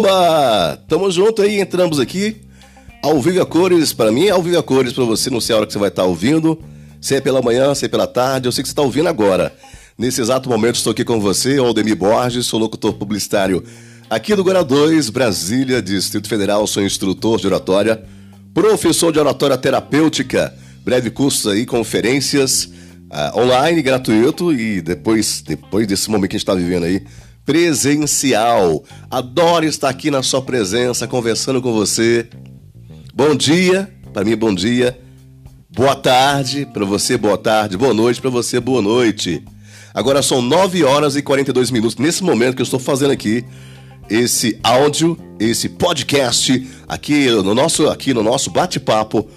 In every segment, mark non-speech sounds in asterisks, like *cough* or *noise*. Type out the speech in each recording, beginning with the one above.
Oba! Tamo junto aí, entramos aqui. Ao vivo a cores, para mim, ao vivo a cores, para você, não sei a hora que você vai estar tá ouvindo. Se é pela manhã, se é pela tarde, eu sei que você está ouvindo agora. Nesse exato momento estou aqui com você, Aldemir Borges, sou locutor publicitário aqui do Guará 2, Brasília, Distrito Federal, sou instrutor de oratória, professor de oratória terapêutica, breve cursos aí, conferências uh, online, gratuito e depois, depois desse momento que a gente está vivendo aí, presencial. Adoro estar aqui na sua presença, conversando com você. Bom dia, para mim, bom dia. Boa tarde, para você, boa tarde. Boa noite, para você, boa noite. Agora são 9 horas e 42 minutos, nesse momento que eu estou fazendo aqui esse áudio, esse podcast aqui no nosso, aqui no nosso bate-papo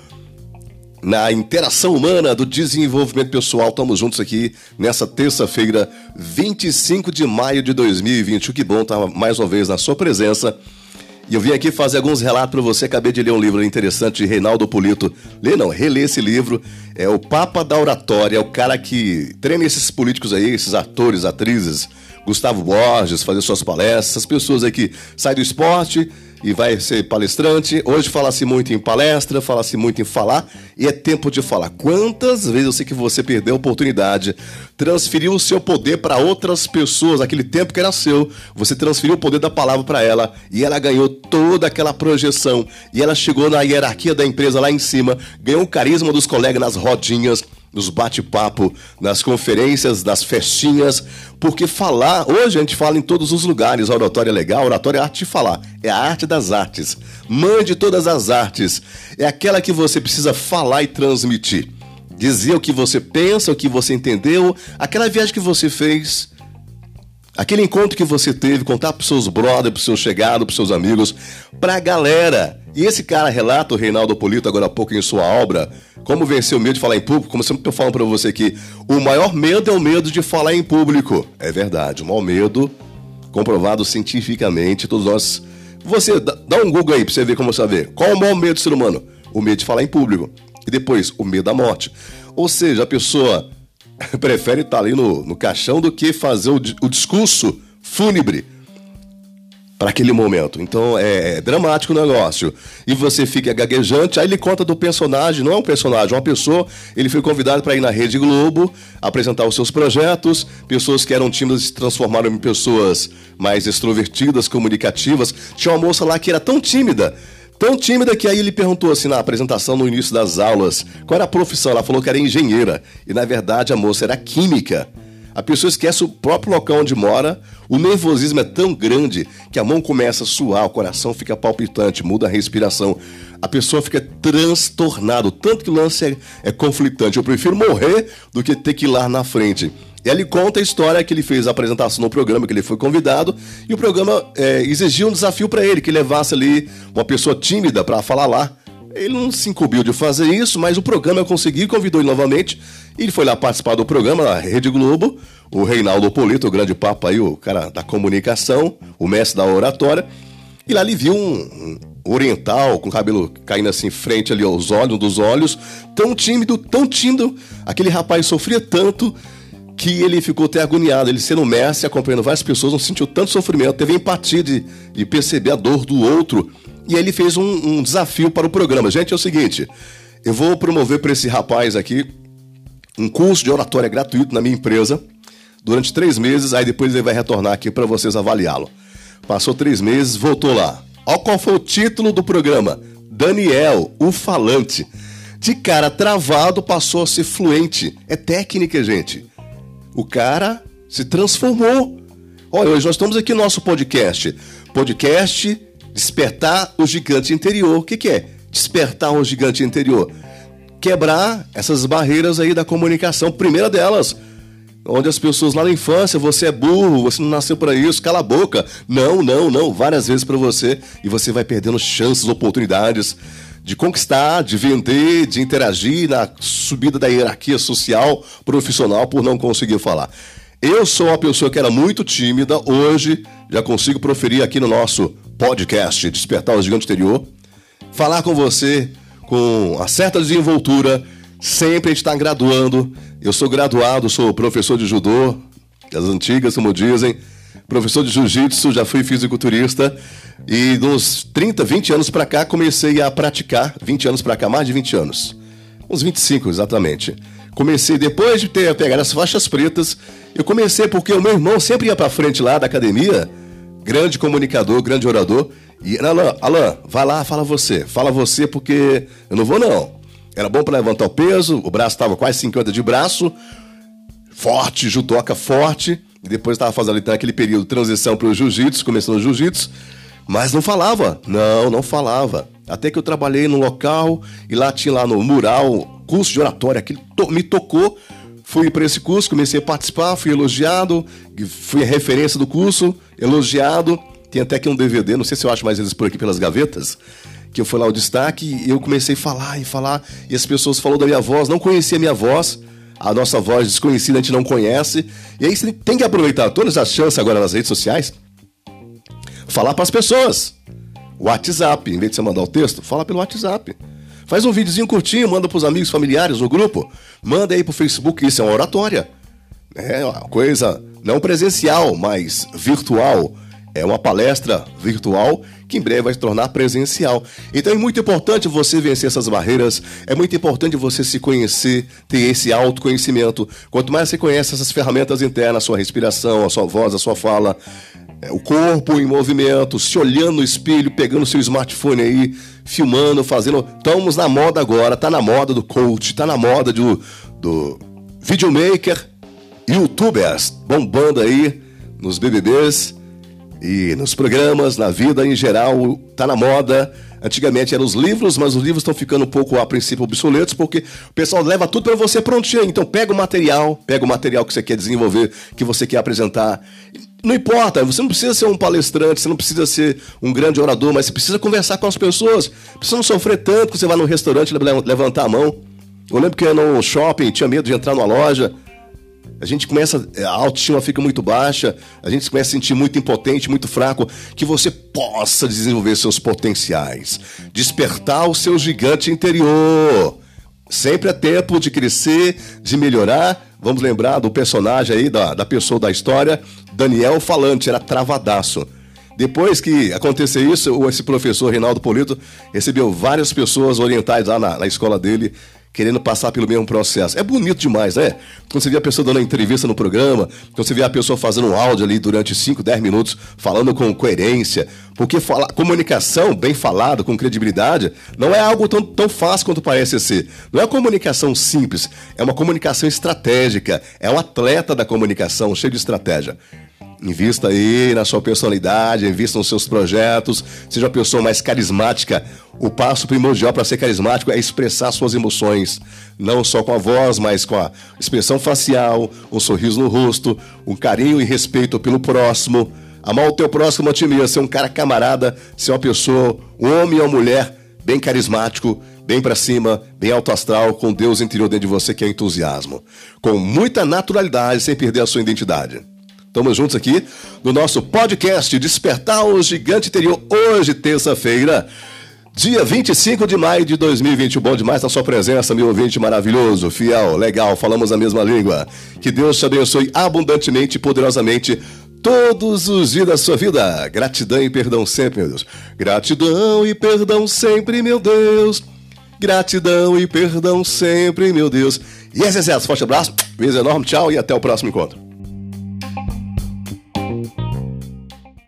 na interação humana do desenvolvimento pessoal. Estamos juntos aqui nessa terça-feira, 25 de maio de 2020. Que bom estar mais uma vez na sua presença. E eu vim aqui fazer alguns relatos para você. Acabei de ler um livro interessante de Reinaldo Polito. Lê não, relê esse livro. É o Papa da Oratória, é o cara que treina esses políticos aí, esses atores, atrizes. Gustavo Borges, fazer suas palestras, essas pessoas aí que saem do esporte, e vai ser palestrante. Hoje fala-se muito em palestra, fala-se muito em falar e é tempo de falar. Quantas vezes eu sei que você perdeu a oportunidade, transferiu o seu poder para outras pessoas, aquele tempo que era seu, você transferiu o poder da palavra para ela e ela ganhou toda aquela projeção e ela chegou na hierarquia da empresa lá em cima, ganhou o carisma dos colegas nas rodinhas nos bate-papo, nas conferências, nas festinhas, porque falar, hoje a gente fala em todos os lugares, a oratória é legal, a oratória é a arte de falar, é a arte das artes. Mande todas as artes, é aquela que você precisa falar e transmitir. Dizer o que você pensa, o que você entendeu, aquela viagem que você fez, aquele encontro que você teve, contar para seus brothers, para seus chegados, para seus amigos, para a galera. E esse cara relata, o Reinaldo Polito, agora há pouco em sua obra, como vencer o medo de falar em público, como sempre eu falo para você aqui, o maior medo é o medo de falar em público. É verdade, o maior medo, comprovado cientificamente, todos nós. Você dá um Google aí para você ver como saber. Qual o maior medo do ser humano? O medo de falar em público. E depois, o medo da morte. Ou seja, a pessoa *laughs* prefere estar ali no, no caixão do que fazer o, o discurso fúnebre para aquele momento. Então é, é, dramático o negócio. E você fica gaguejante, aí ele conta do personagem, não é um personagem, é uma pessoa. Ele foi convidado para ir na Rede Globo, apresentar os seus projetos. Pessoas que eram tímidas se transformaram em pessoas mais extrovertidas, comunicativas. Tinha uma moça lá que era tão tímida. Tão tímida que aí ele perguntou assim na apresentação no início das aulas qual era a profissão. Ela falou que era engenheira e na verdade a moça era química. A pessoa esquece o próprio local onde mora, o nervosismo é tão grande que a mão começa a suar, o coração fica palpitante, muda a respiração. A pessoa fica transtornada, tanto que o lance é, é conflitante. Eu prefiro morrer do que ter que ir lá na frente. E ele conta a história que ele fez a apresentação no programa, que ele foi convidado, e o programa é, exigiu um desafio para ele, que levasse ali uma pessoa tímida para falar lá. Ele não se incumbiu de fazer isso, mas o programa conseguiu, convidou ele novamente. Ele foi lá participar do programa na Rede Globo. O Reinaldo Polito, o grande papo aí, o cara da comunicação, o mestre da oratória. E lá ele viu um, oriental com cabelo caindo assim frente ali aos olhos, um dos olhos, tão tímido, tão tímido. Aquele rapaz sofria tanto que ele ficou até agoniado. Ele sendo mestre, acompanhando várias pessoas, não sentiu tanto sofrimento, teve empatia de, de perceber a dor do outro e aí ele fez um, um desafio para o programa. Gente, é o seguinte: eu vou promover para esse rapaz aqui um curso de oratória gratuito na minha empresa durante três meses, aí depois ele vai retornar aqui para vocês avaliá-lo. Passou três meses, voltou lá. Olha qual foi o título do programa: Daniel, o falante. De cara travado, passou a ser fluente. É técnica, gente. O cara se transformou. Olha, hoje nós estamos aqui no nosso podcast. Podcast Despertar o gigante interior. O que, que é? Despertar o gigante interior. Quebrar essas barreiras aí da comunicação. Primeira delas, onde as pessoas lá na infância, você é burro, você não nasceu para isso, cala a boca. Não, não, não, várias vezes para você e você vai perdendo chances, oportunidades de conquistar, de vender, de interagir na subida da hierarquia social, profissional por não conseguir falar. Eu sou uma pessoa que era muito tímida, hoje já consigo proferir aqui no nosso podcast Despertar o Gigante Interior, falar com você com a certa desenvoltura, sempre a gente está graduando. Eu sou graduado, sou professor de judô, das antigas, como dizem. Professor de jiu-jitsu, já fui fisiculturista e dos 30, 20 anos para cá comecei a praticar, 20 anos para cá, mais de 20 anos. Uns 25 exatamente. Comecei depois de ter pegado as faixas pretas, eu comecei porque o meu irmão sempre ia para frente lá da academia, grande comunicador, grande orador, e Alan, Alan, vai lá, fala você, fala você porque eu não vou não. Era bom para levantar o peso, o braço estava quase 50 de braço, forte, judoca forte, e depois estava fazendo ali aquele período de transição para o jiu-jitsu, começando o jiu-jitsu, mas não falava, não, não falava. Até que eu trabalhei num local e lá tinha lá no mural curso de oratória, aquilo to me tocou. Fui para esse curso, comecei a participar, fui elogiado, fui a referência do curso, elogiado. Tem até aqui um DVD, não sei se eu acho mais eles por aqui pelas gavetas, que eu fui lá o destaque e eu comecei a falar e falar, e as pessoas falaram da minha voz, não conhecia a minha voz, a nossa voz desconhecida a gente não conhece. E aí você tem que aproveitar todas as chances agora nas redes sociais, falar para as pessoas. WhatsApp, em vez de você mandar o texto, fala pelo WhatsApp. Faz um videozinho curtinho, manda pros amigos, familiares, no grupo. Manda aí pro Facebook, isso é uma oratória. É uma coisa não presencial, mas virtual. É uma palestra virtual que em breve vai se tornar presencial. Então é muito importante você vencer essas barreiras, é muito importante você se conhecer, ter esse autoconhecimento. Quanto mais você conhece essas ferramentas internas, sua respiração, a sua voz, a sua fala, é, o corpo em movimento, se olhando no espelho, pegando seu smartphone aí, filmando, fazendo. Estamos na moda agora, tá na moda do coach, tá na moda do, do videomaker, youtubers bombando aí nos BBBs e nos programas, na vida em geral, tá na moda. Antigamente eram os livros, mas os livros estão ficando um pouco a princípio obsoletos, porque o pessoal leva tudo para você prontinho. Então pega o material, pega o material que você quer desenvolver, que você quer apresentar. Não importa, você não precisa ser um palestrante, você não precisa ser um grande orador, mas você precisa conversar com as pessoas. Precisa não sofrer tanto que você vai no restaurante levantar a mão. Eu lembro que eu no shopping, tinha medo de entrar numa loja. A gente começa, a autoestima fica muito baixa, a gente começa a sentir muito impotente, muito fraco, que você possa desenvolver seus potenciais, despertar o seu gigante interior. Sempre é tempo de crescer, de melhorar. Vamos lembrar do personagem aí, da, da pessoa da história, Daniel Falante, era travadaço. Depois que aconteceu isso, esse professor Reinaldo Polito recebeu várias pessoas orientais lá na, na escola dele querendo passar pelo mesmo processo. É bonito demais, né? Quando você vê a pessoa dando entrevista no programa, quando você vê a pessoa fazendo um áudio ali durante 5, 10 minutos, falando com coerência, porque fala, comunicação bem falada, com credibilidade, não é algo tão, tão fácil quanto parece ser. Não é comunicação simples, é uma comunicação estratégica, é um atleta da comunicação, cheio de estratégia. Invista aí na sua personalidade, invista nos seus projetos, seja uma pessoa mais carismática. O passo primordial para ser carismático é expressar suas emoções, não só com a voz, mas com a expressão facial, um sorriso no rosto, um carinho e respeito pelo próximo. Amar o teu próximo a ti mesmo, ser um cara camarada, ser uma pessoa, um homem ou mulher bem carismático, bem para cima, bem alto astral, com Deus interior dentro de você que é entusiasmo. Com muita naturalidade, sem perder a sua identidade. Estamos juntos aqui no nosso podcast Despertar o Gigante Interior, hoje, terça-feira, dia 25 de maio de 2020. Bom demais na sua presença, meu ouvinte maravilhoso, fiel, legal, falamos a mesma língua. Que Deus te abençoe abundantemente e poderosamente todos os dias da sua vida. Gratidão e perdão sempre, meu Deus. Gratidão e perdão sempre, meu Deus. Gratidão e perdão sempre, meu Deus. E esse é Forte abraço, beijo enorme, tchau e até o próximo encontro.